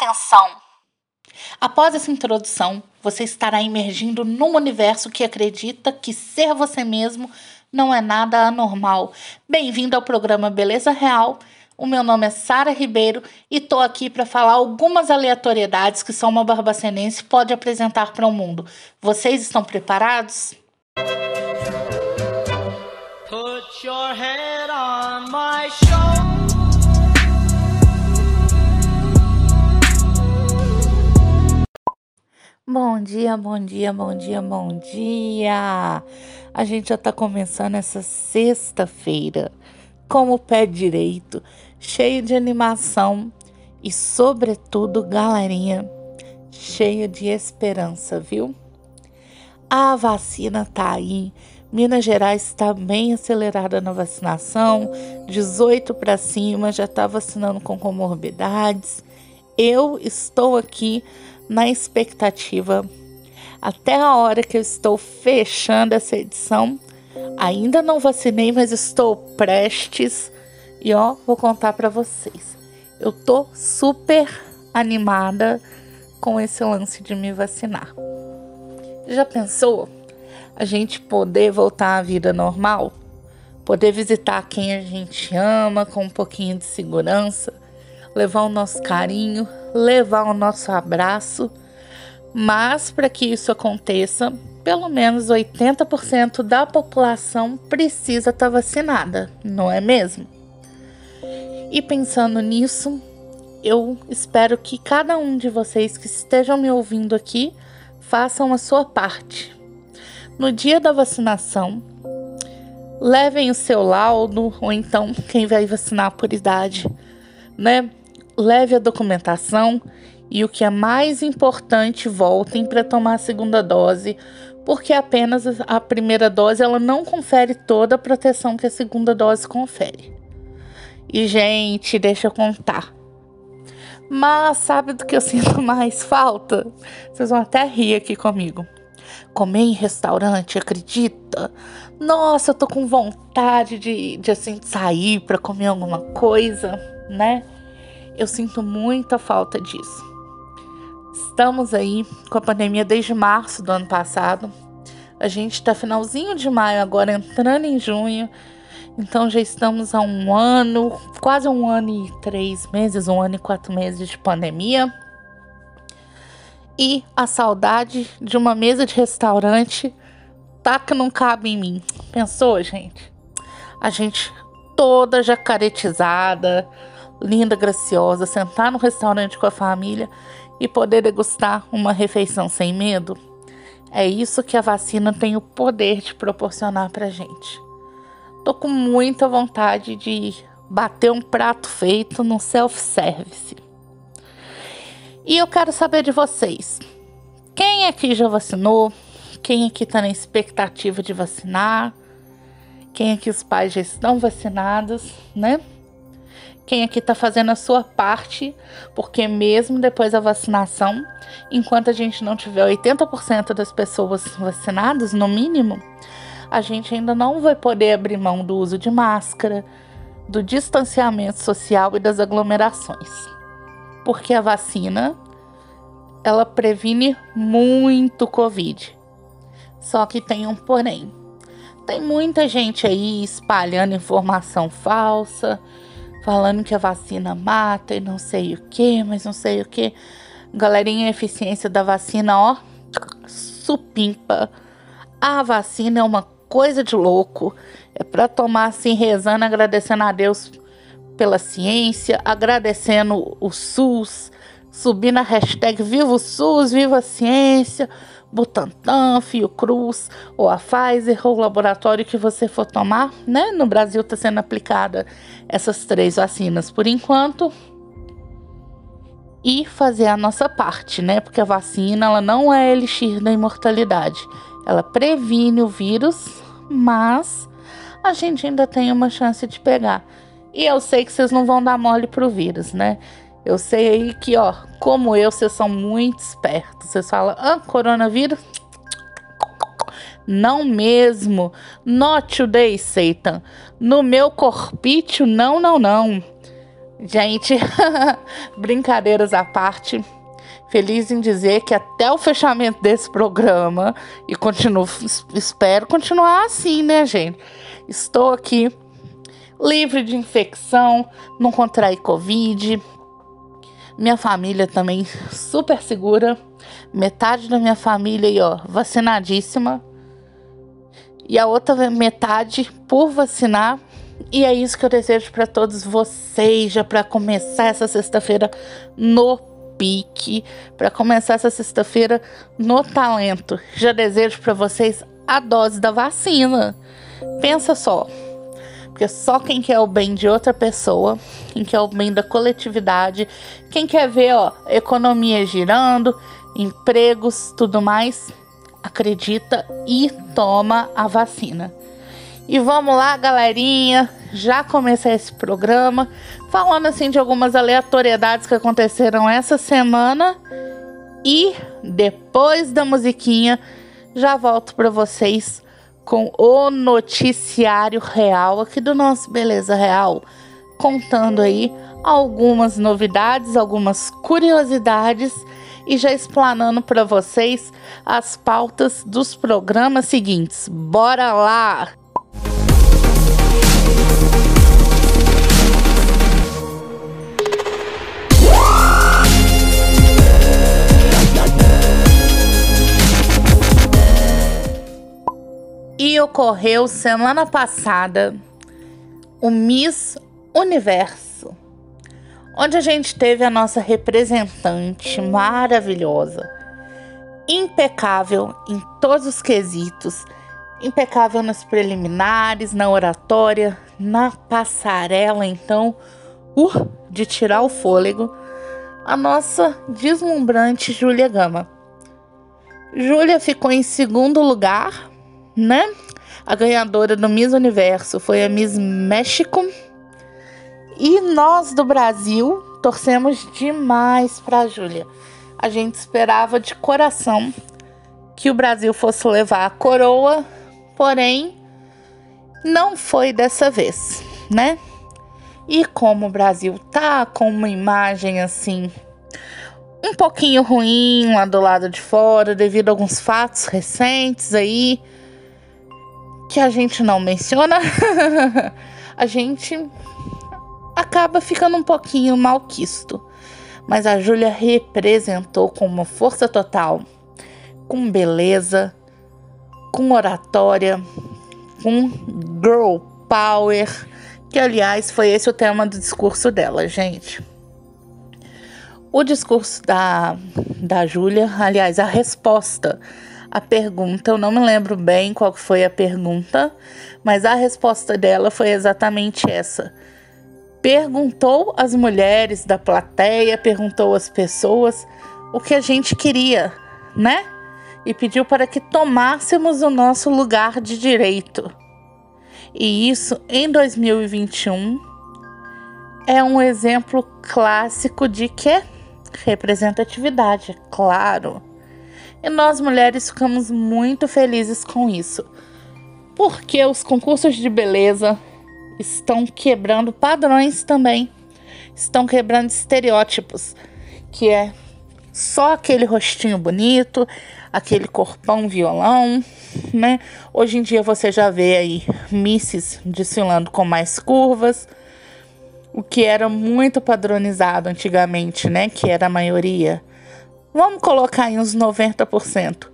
Atenção! Após essa introdução, você estará emergindo num universo que acredita que ser você mesmo não é nada anormal. Bem-vindo ao programa Beleza Real. O meu nome é Sara Ribeiro e estou aqui para falar algumas aleatoriedades que só uma barbacenense pode apresentar para o mundo. Vocês estão preparados? Put your head Bom dia, bom dia, bom dia, bom dia. A gente já está começando essa sexta-feira com o pé direito, cheio de animação e, sobretudo, galerinha, cheia de esperança, viu? A vacina tá aí. Minas Gerais está bem acelerada na vacinação, 18 para cima já está vacinando com comorbidades. Eu estou aqui na expectativa até a hora que eu estou fechando essa edição. Ainda não vacinei, mas estou prestes e ó, vou contar para vocês. Eu tô super animada com esse lance de me vacinar. Já pensou a gente poder voltar à vida normal? Poder visitar quem a gente ama com um pouquinho de segurança, levar o nosso carinho, levar o nosso abraço. Mas para que isso aconteça, pelo menos 80% da população precisa estar tá vacinada, não é mesmo? E pensando nisso, eu espero que cada um de vocês que estejam me ouvindo aqui façam a sua parte. No dia da vacinação, levem o seu laudo ou então quem vai vacinar por idade, né? Leve a documentação e o que é mais importante, voltem para tomar a segunda dose, porque apenas a primeira dose ela não confere toda a proteção que a segunda dose confere. E gente, deixa eu contar. Mas sabe do que eu sinto mais falta? Vocês vão até rir aqui comigo. Comer em restaurante, acredita? Nossa, eu tô com vontade de, de assim sair para comer alguma coisa, né? Eu sinto muita falta disso. Estamos aí com a pandemia desde março do ano passado. A gente está finalzinho de maio, agora entrando em junho. Então já estamos há um ano, quase um ano e três meses, um ano e quatro meses de pandemia. E a saudade de uma mesa de restaurante tá que não cabe em mim. Pensou, gente? A gente toda jacaretizada, linda, graciosa, sentar no restaurante com a família e poder degustar uma refeição sem medo? É isso que a vacina tem o poder de proporcionar pra gente. Tô com muita vontade de bater um prato feito no self-service. E eu quero saber de vocês. Quem aqui já vacinou? Quem aqui tá na expectativa de vacinar? Quem aqui os pais já estão vacinados, né? Quem aqui está fazendo a sua parte, porque mesmo depois da vacinação, enquanto a gente não tiver 80% das pessoas vacinadas, no mínimo, a gente ainda não vai poder abrir mão do uso de máscara, do distanciamento social e das aglomerações. Porque a vacina, ela previne muito Covid. Só que tem um porém. Tem muita gente aí espalhando informação falsa, falando que a vacina mata e não sei o que, mas não sei o que. Galerinha, a eficiência da vacina, ó, supimpa. A vacina é uma coisa de louco. É para tomar assim, rezando, agradecendo a Deus pela ciência, agradecendo o SUS, subindo a hashtag Viva o SUS, Viva a Ciência, Butantan, Fiocruz, ou a Pfizer, ou o laboratório que você for tomar, né? No Brasil está sendo aplicada essas três vacinas por enquanto. E fazer a nossa parte, né? Porque a vacina ela não é elixir da imortalidade. Ela previne o vírus, mas a gente ainda tem uma chance de pegar. E eu sei que vocês não vão dar mole pro vírus, né? Eu sei que, ó, como eu, vocês são muito espertos. Vocês falam, ah, coronavírus? Não mesmo. Not today, Satan. No meu corpício, não, não, não. Gente, brincadeiras à parte. Feliz em dizer que até o fechamento desse programa e continuo, espero continuar assim, né, gente? Estou aqui livre de infecção, não contrai Covid. Minha família também super segura. Metade da minha família aí, ó, vacinadíssima. E a outra metade por vacinar. E é isso que eu desejo para todos vocês, já para começar essa sexta-feira no pique, para começar essa sexta-feira no talento. Já desejo para vocês a dose da vacina. Pensa só, porque só quem quer o bem de outra pessoa, quem quer o bem da coletividade, quem quer ver ó, economia girando, empregos, tudo mais, acredita e toma a vacina. E vamos lá, galerinha, já comecei esse programa falando assim de algumas aleatoriedades que aconteceram essa semana e depois da musiquinha já volto para vocês com o noticiário real aqui do nosso Beleza Real, contando aí algumas novidades, algumas curiosidades e já explanando para vocês as pautas dos programas seguintes. Bora lá! Ocorreu semana passada o Miss Universo, onde a gente teve a nossa representante maravilhosa, impecável em todos os quesitos, impecável nos preliminares, na oratória, na passarela, então, uh, de tirar o fôlego, a nossa deslumbrante Júlia Gama. Júlia ficou em segundo lugar né? A ganhadora do Miss Universo foi a Miss México. E nós do Brasil torcemos demais para a Júlia. A gente esperava de coração que o Brasil fosse levar a coroa, porém não foi dessa vez, né? E como o Brasil tá com uma imagem assim um pouquinho ruim lá do lado de fora devido a alguns fatos recentes aí, que a gente não menciona, a gente acaba ficando um pouquinho malquisto. Mas a Júlia representou com uma força total, com beleza, com oratória, com girl power, que aliás foi esse o tema do discurso dela, gente. O discurso da, da Júlia, aliás, a resposta a pergunta. Eu não me lembro bem qual foi a pergunta, mas a resposta dela foi exatamente essa. Perguntou às mulheres da plateia, perguntou às pessoas o que a gente queria, né? E pediu para que tomássemos o nosso lugar de direito. E isso em 2021 é um exemplo clássico de que representatividade, claro. E nós mulheres ficamos muito felizes com isso. Porque os concursos de beleza estão quebrando padrões também. Estão quebrando estereótipos, que é só aquele rostinho bonito, aquele corpão violão, né? Hoje em dia você já vê aí misses desfilando com mais curvas, o que era muito padronizado antigamente, né? Que era a maioria. Vamos colocar em uns 90%.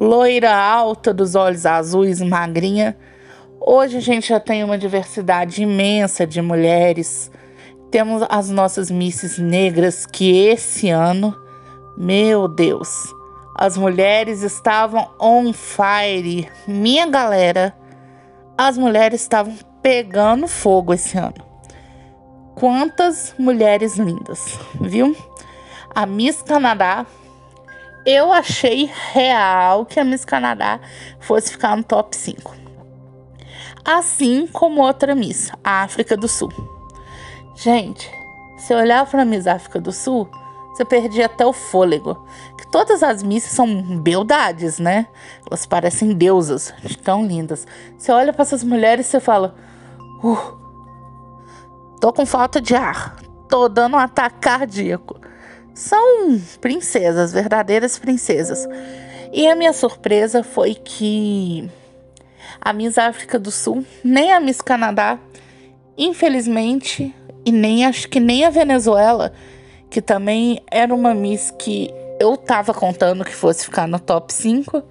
Loira alta, dos olhos azuis, magrinha. Hoje a gente já tem uma diversidade imensa de mulheres. Temos as nossas misses negras que esse ano, meu Deus, as mulheres estavam on fire. Minha galera, as mulheres estavam pegando fogo esse ano. Quantas mulheres lindas, viu? A Miss Canadá, eu achei real que a Miss Canadá fosse ficar no top 5. Assim como outra Miss, a África do Sul. Gente, se olhar para a Miss África do Sul, você perdia até o fôlego. Que todas as misses são beldades, né? Elas parecem deusas, tão lindas. Você olha para essas mulheres e você fala: uh, Tô com falta de ar. Tô dando um ataque cardíaco. São princesas, verdadeiras princesas. E a minha surpresa foi que a Miss África do Sul, nem a Miss Canadá, infelizmente, e nem acho que nem a Venezuela, que também era uma Miss que eu tava contando que fosse ficar no top 5,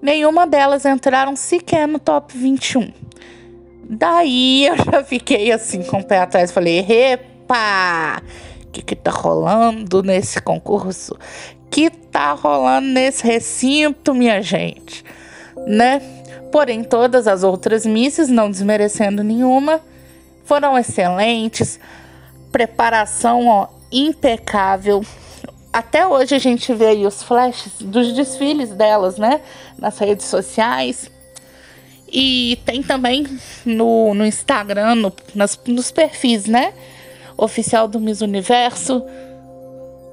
nenhuma delas entraram sequer no top 21. Daí eu já fiquei assim com o pé atrás, falei: "Epa! Que que tá rolando nesse concurso? Que tá rolando nesse recinto, minha gente?" Né? Porém, todas as outras misses, não desmerecendo nenhuma, foram excelentes. Preparação ó, impecável. Até hoje a gente vê aí os flashes dos desfiles delas, né? Nas redes sociais. E tem também no, no Instagram, no, nas, nos perfis, né? Oficial do Miss Universo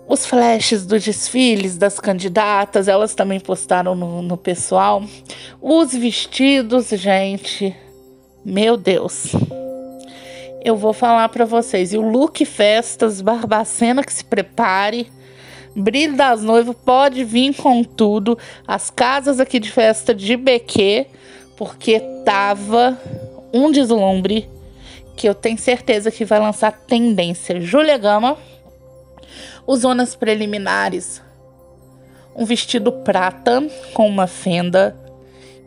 os flashes dos desfiles das candidatas, elas também postaram no, no pessoal. Os vestidos, gente, meu Deus. Eu vou falar para vocês. E o look festas, Barbacena que se prepare. Brilho das Noivas pode vir com tudo. As casas aqui de festa de BQ, porque tava um deslumbre que eu tenho certeza que vai lançar tendência. Júlia Gama os zonas preliminares. Um vestido prata com uma fenda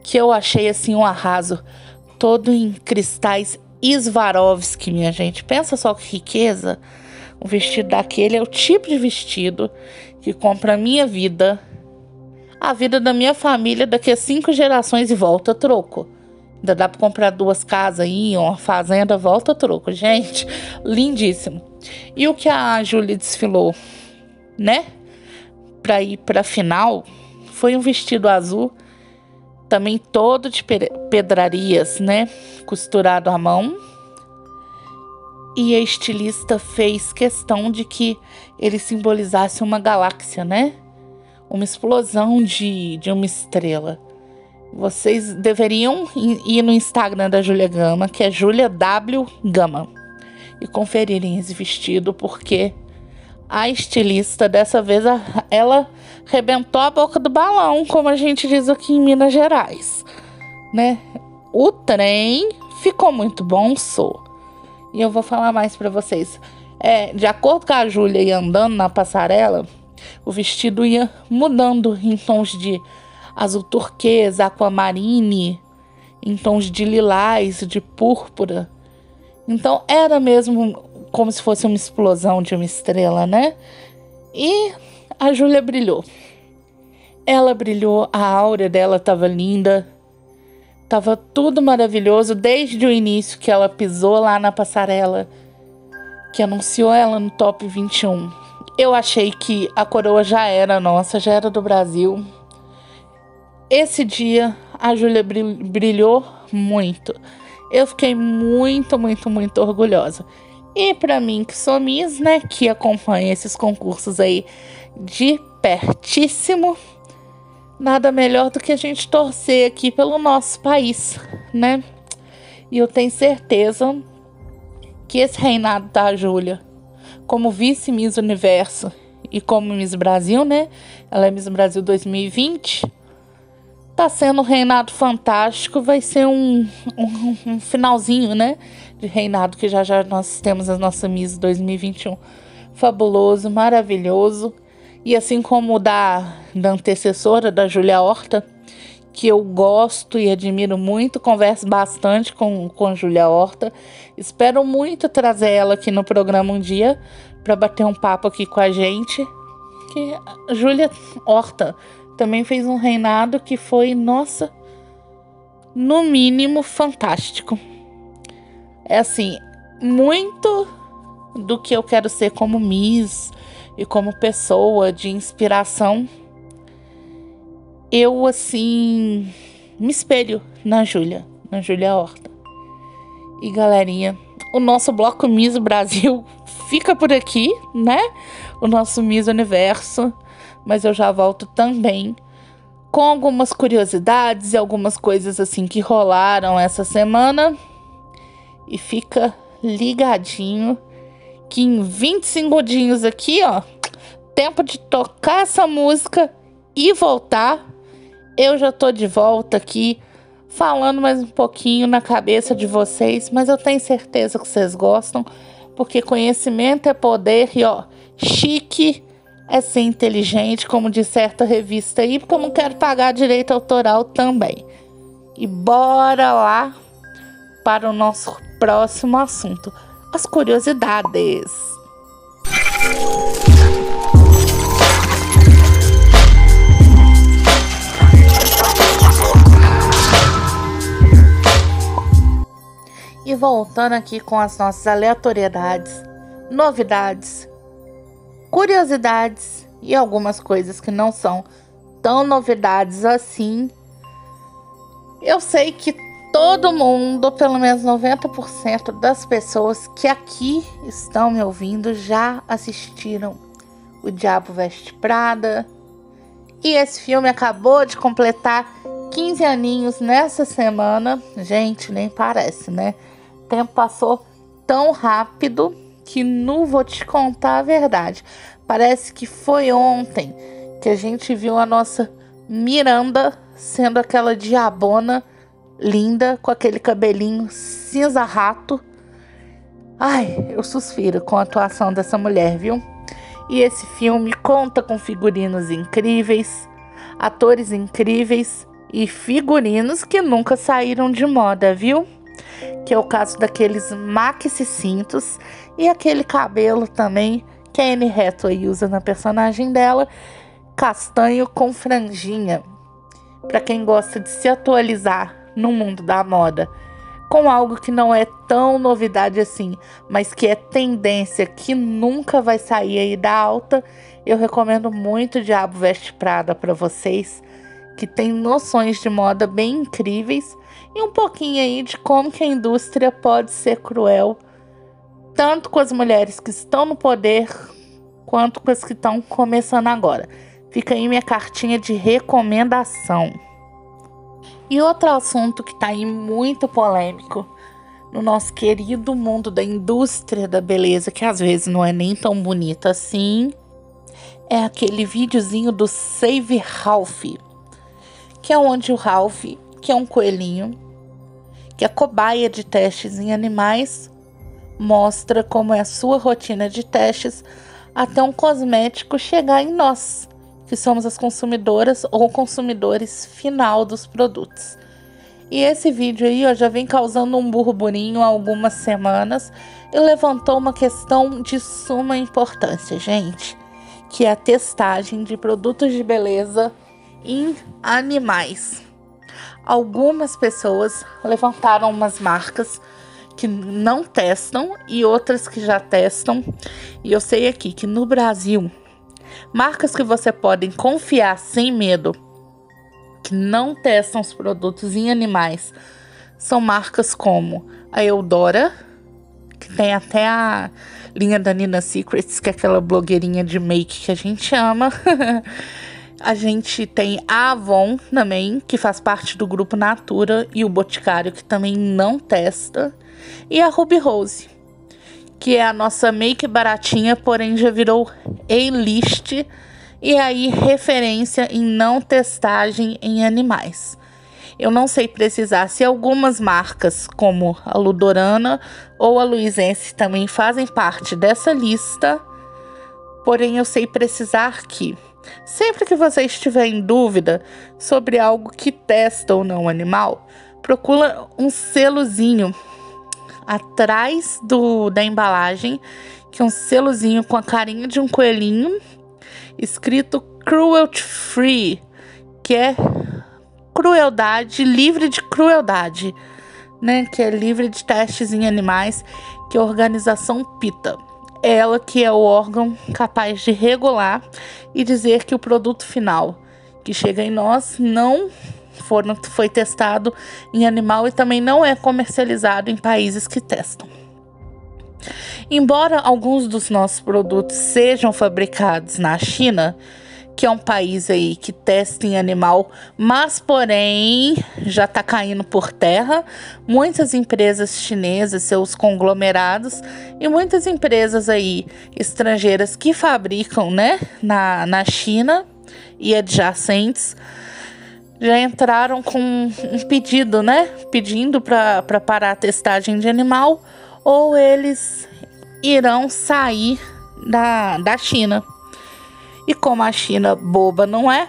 que eu achei assim um arraso, todo em cristais Swarovski, minha gente. Pensa só que riqueza. Um vestido daquele é o tipo de vestido que compra a minha vida, a vida da minha família daqui a cinco gerações e volta troco. Ainda dá para comprar duas casas aí, uma fazenda, volta troco. Gente, lindíssimo. E o que a Julie desfilou, né? Para ir para final, foi um vestido azul, também todo de pedrarias, né? Costurado à mão. E a estilista fez questão de que ele simbolizasse uma galáxia, né? Uma explosão de, de uma estrela. Vocês deveriam ir no Instagram da Julia Gama, que é Julia W Gama e conferirem esse vestido, porque a estilista dessa vez ela rebentou a boca do balão, como a gente diz aqui em Minas Gerais, né? O trem ficou muito bom, sou. E eu vou falar mais para vocês. É, de acordo com a Júlia ia andando na passarela, o vestido ia mudando em tons de azul turquesa, aquamarine, em tons de lilás, de púrpura. Então era mesmo como se fosse uma explosão de uma estrela, né? E a Júlia brilhou. Ela brilhou, a aura dela estava linda, estava tudo maravilhoso desde o início que ela pisou lá na passarela, que anunciou ela no top 21. Eu achei que a coroa já era nossa, já era do Brasil. Esse dia a Júlia brilhou muito. Eu fiquei muito, muito, muito orgulhosa. E para mim, que sou Miss, né, que acompanha esses concursos aí de pertíssimo, nada melhor do que a gente torcer aqui pelo nosso país, né? E eu tenho certeza que esse reinado da Júlia, como vice-Miss Universo e como Miss Brasil, né? Ela é Miss Brasil 2020 tá sendo um reinado fantástico, vai ser um, um, um, finalzinho, né? De reinado que já já nós temos a nossa Miss 2021. Fabuloso, maravilhoso. E assim como da, da antecessora, da Julia Horta, que eu gosto e admiro muito, converso bastante com, com Julia Horta. Espero muito trazer ela aqui no programa um dia para bater um papo aqui com a gente. Que Julia Horta também fez um reinado que foi, nossa, no mínimo fantástico. É assim, muito do que eu quero ser como Miss e como pessoa de inspiração. Eu assim me espelho na Júlia, na Júlia Horta. E galerinha, o nosso bloco Miss Brasil fica por aqui, né? O nosso Miss Universo mas eu já volto também com algumas curiosidades e algumas coisas assim que rolaram essa semana. E fica ligadinho que em 20 segundinhos aqui, ó, tempo de tocar essa música e voltar, eu já tô de volta aqui falando mais um pouquinho na cabeça de vocês, mas eu tenho certeza que vocês gostam, porque conhecimento é poder e ó, chique é ser inteligente, como de certa revista aí, porque eu não quero pagar direito autoral também. E bora lá para o nosso próximo assunto: as curiosidades. E voltando aqui com as nossas aleatoriedades, novidades, curiosidades e algumas coisas que não são tão novidades assim. Eu sei que todo mundo, pelo menos 90% das pessoas que aqui estão me ouvindo já assistiram O Diabo Veste Prada. E esse filme acabou de completar 15 aninhos nessa semana. Gente, nem parece, né? O tempo passou tão rápido que não vou te contar a verdade. Parece que foi ontem que a gente viu a nossa Miranda sendo aquela diabona linda com aquele cabelinho cinza rato. Ai, eu suspiro com a atuação dessa mulher, viu? E esse filme conta com figurinos incríveis, atores incríveis e figurinos que nunca saíram de moda, viu? Que é o caso daqueles maxi cintos e aquele cabelo também que a Anne Hathaway usa na personagem dela, castanho com franjinha. Para quem gosta de se atualizar no mundo da moda, com algo que não é tão novidade assim, mas que é tendência que nunca vai sair aí da alta, eu recomendo muito Diabo Veste Prada para vocês que tem noções de moda bem incríveis e um pouquinho aí de como que a indústria pode ser cruel, tanto com as mulheres que estão no poder, quanto com as que estão começando agora. Fica aí minha cartinha de recomendação. E outro assunto que está aí muito polêmico no nosso querido mundo da indústria da beleza, que às vezes não é nem tão bonita assim, é aquele videozinho do Save Ralph que é onde o Ralph, que é um coelhinho, que é cobaia de testes em animais, mostra como é a sua rotina de testes até um cosmético chegar em nós, que somos as consumidoras ou consumidores final dos produtos. E esse vídeo aí ó, já vem causando um burburinho há algumas semanas e levantou uma questão de suma importância, gente, que é a testagem de produtos de beleza em animais. Algumas pessoas levantaram umas marcas que não testam e outras que já testam. E eu sei aqui que no Brasil, marcas que você pode confiar sem medo, que não testam os produtos em animais, são marcas como a Eudora, que tem até a linha da Nina Secrets, que é aquela blogueirinha de make que a gente ama. A gente tem a Avon também, que faz parte do grupo Natura, e o Boticário, que também não testa. E a Ruby Rose, que é a nossa make baratinha, porém já virou A-list e aí referência em não testagem em animais. Eu não sei precisar se algumas marcas, como a Ludorana ou a Luizense, também fazem parte dessa lista, porém eu sei precisar que Sempre que você estiver em dúvida sobre algo que testa ou não o animal, procura um selozinho atrás do, da embalagem, que é um selozinho com a carinha de um coelhinho, escrito cruelty free, que é crueldade, livre de crueldade, né? Que é livre de testes em animais, que é a organização PITA ela que é o órgão capaz de regular e dizer que o produto final que chega em nós não foi testado em animal e também não é comercializado em países que testam. Embora alguns dos nossos produtos sejam fabricados na China, que é um país aí que testa em animal, mas porém já está caindo por terra. Muitas empresas chinesas, seus conglomerados e muitas empresas aí estrangeiras que fabricam, né, na, na China e adjacentes já entraram com um pedido, né, pedindo para parar a testagem de animal ou eles irão sair da, da China. E como a China boba não é,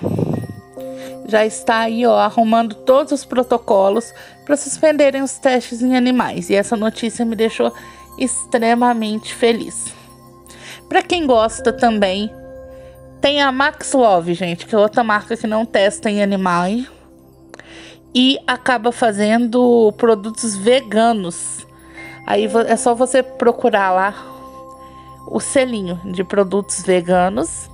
já está aí ó, arrumando todos os protocolos para suspenderem os testes em animais. E essa notícia me deixou extremamente feliz. Para quem gosta também, tem a Max Love, gente, que é outra marca que não testa em animais e acaba fazendo produtos veganos. Aí é só você procurar lá o selinho de produtos veganos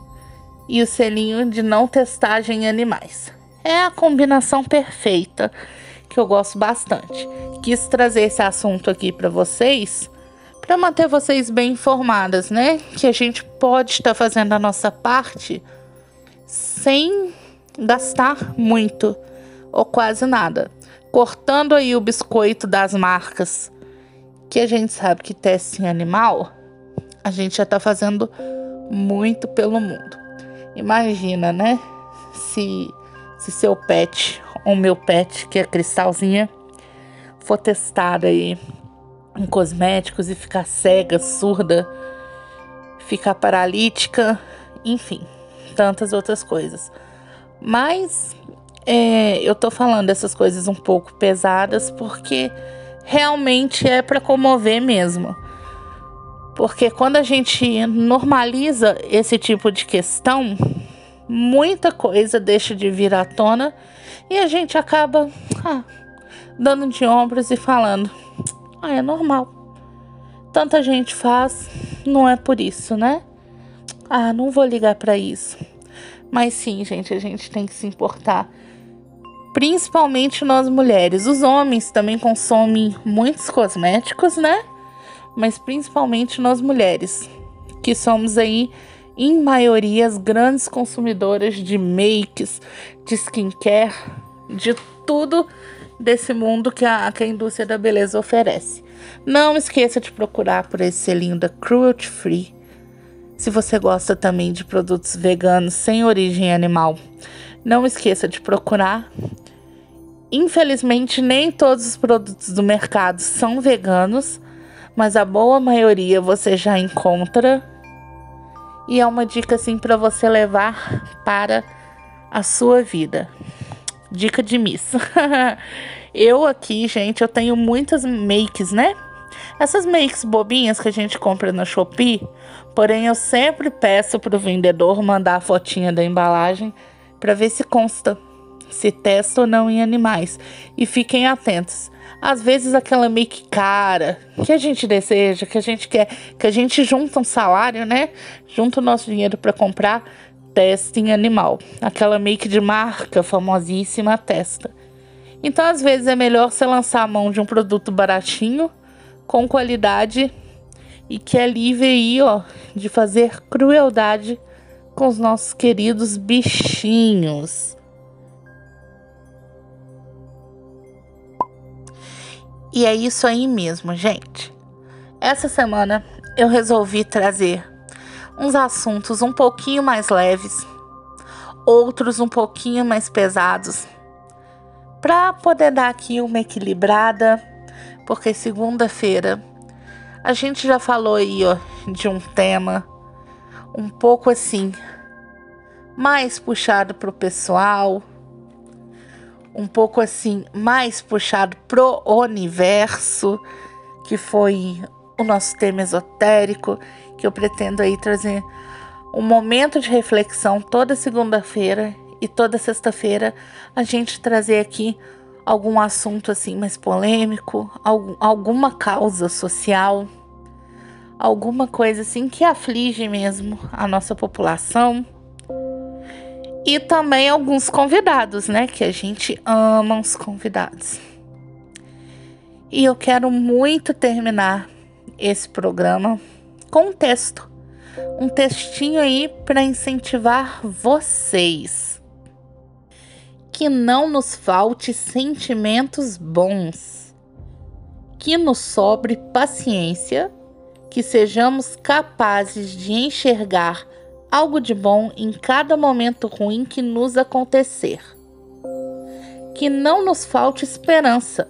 e o selinho de não testagem em animais. É a combinação perfeita que eu gosto bastante. Quis trazer esse assunto aqui para vocês para manter vocês bem informadas, né? Que a gente pode estar fazendo a nossa parte sem gastar muito ou quase nada. Cortando aí o biscoito das marcas que a gente sabe que testa em animal, a gente já está fazendo muito pelo mundo. Imagina, né? Se, se seu pet, ou meu pet, que é cristalzinha, for testado aí em cosméticos e ficar cega, surda, ficar paralítica, enfim, tantas outras coisas. Mas é, eu tô falando dessas coisas um pouco pesadas porque realmente é para comover mesmo. Porque quando a gente normaliza esse tipo de questão, muita coisa deixa de vir à tona e a gente acaba ah, dando de ombros e falando: ah, é normal. Tanta gente faz, não é por isso, né? Ah, não vou ligar para isso. Mas sim, gente, a gente tem que se importar. Principalmente nós mulheres. Os homens também consomem muitos cosméticos, né? Mas principalmente nós mulheres, que somos aí, em maioria, as grandes consumidoras de makes, de skincare, de tudo desse mundo que a, que a indústria da beleza oferece. Não esqueça de procurar por esse selinho da Cruelty Free. Se você gosta também de produtos veganos sem origem animal, não esqueça de procurar. Infelizmente, nem todos os produtos do mercado são veganos, mas a boa maioria você já encontra. E é uma dica assim para você levar para a sua vida. Dica de miss. eu aqui, gente, eu tenho muitas makes, né? Essas makes bobinhas que a gente compra na Shopee, porém eu sempre peço pro vendedor mandar a fotinha da embalagem para ver se consta se testa ou não em animais. E fiquem atentos às vezes aquela make cara que a gente deseja, que a gente quer, que a gente junta um salário, né? Junta o nosso dinheiro para comprar, testa em animal. Aquela make de marca famosíssima testa. Então, às vezes é melhor você lançar a mão de um produto baratinho, com qualidade e que é livre aí, ó, de fazer crueldade com os nossos queridos bichinhos. E é isso aí mesmo, gente. Essa semana eu resolvi trazer uns assuntos um pouquinho mais leves, outros um pouquinho mais pesados, para poder dar aqui uma equilibrada, porque segunda-feira a gente já falou aí, ó, de um tema um pouco assim, mais puxado pro pessoal, um pouco assim mais puxado pro universo, que foi o nosso tema esotérico, que eu pretendo aí trazer um momento de reflexão toda segunda-feira e toda sexta-feira a gente trazer aqui algum assunto assim mais polêmico, algum, alguma causa social, alguma coisa assim que aflige mesmo a nossa população e também alguns convidados, né? Que a gente ama os convidados. E eu quero muito terminar esse programa com um texto um textinho aí para incentivar vocês. Que não nos falte sentimentos bons. Que nos sobre paciência, que sejamos capazes de enxergar algo de bom em cada momento ruim que nos acontecer. Que não nos falte esperança,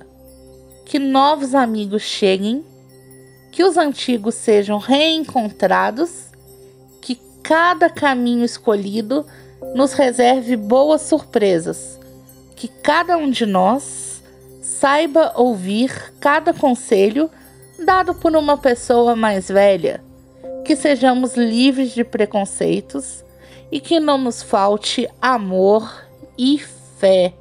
que novos amigos cheguem, que os antigos sejam reencontrados, que cada caminho escolhido nos reserve boas surpresas, que cada um de nós saiba ouvir cada conselho dado por uma pessoa mais velha que sejamos livres de preconceitos e que não nos falte amor e fé.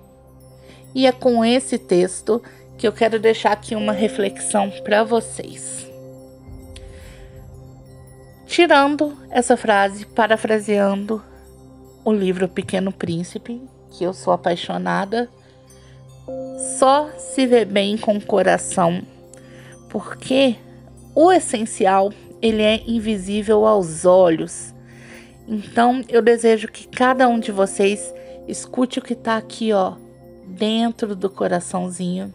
E é com esse texto que eu quero deixar aqui uma reflexão para vocês. Tirando essa frase, parafraseando o livro Pequeno Príncipe, que eu sou apaixonada, só se vê bem com o coração, porque o essencial ele é invisível aos olhos. Então eu desejo que cada um de vocês escute o que está aqui, ó, dentro do coraçãozinho.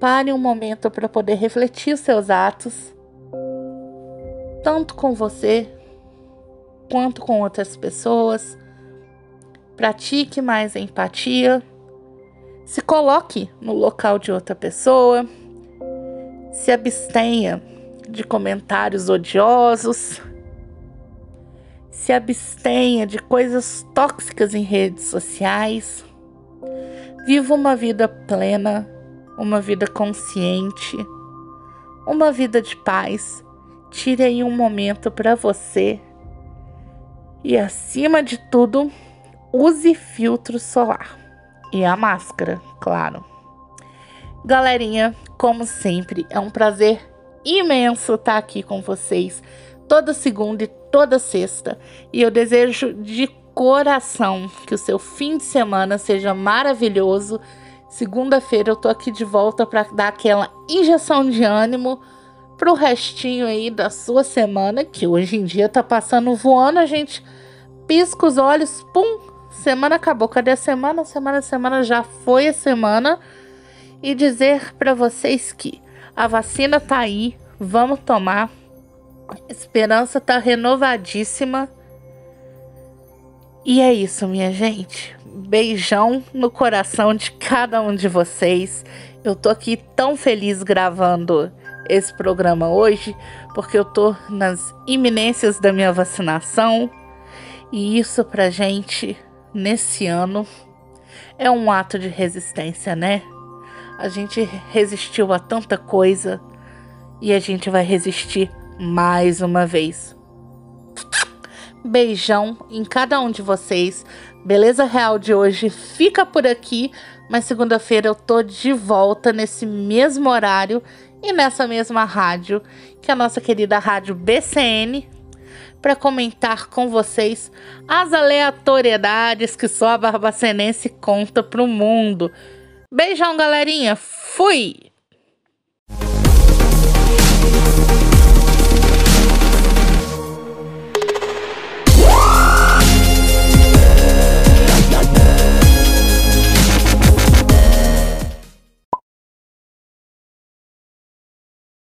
Pare um momento para poder refletir os seus atos, tanto com você quanto com outras pessoas. Pratique mais empatia. Se coloque no local de outra pessoa. Se abstenha de comentários odiosos. Se abstenha de coisas tóxicas em redes sociais. Viva uma vida plena, uma vida consciente, uma vida de paz. Tire aí um momento para você. E acima de tudo, use filtro solar e a máscara, claro. Galerinha, como sempre, é um prazer imenso estar aqui com vocês toda segunda e toda sexta. E eu desejo de coração que o seu fim de semana seja maravilhoso. Segunda-feira eu tô aqui de volta para dar aquela injeção de ânimo pro restinho aí da sua semana, que hoje em dia tá passando voando, a gente pisca os olhos, pum, semana acabou. Cadê a semana? Semana, semana já foi a semana. E dizer para vocês que a vacina tá aí, vamos tomar. Esperança tá renovadíssima. E é isso, minha gente. Beijão no coração de cada um de vocês. Eu tô aqui tão feliz gravando esse programa hoje, porque eu tô nas iminências da minha vacinação. E isso pra gente, nesse ano, é um ato de resistência, né? A gente resistiu a tanta coisa e a gente vai resistir mais uma vez. Beijão em cada um de vocês. Beleza Real de hoje fica por aqui, mas segunda-feira eu tô de volta nesse mesmo horário e nessa mesma rádio, que é a nossa querida rádio BCN, para comentar com vocês as aleatoriedades que só a Barbacenense conta pro mundo. Beijão, galerinha. Fui!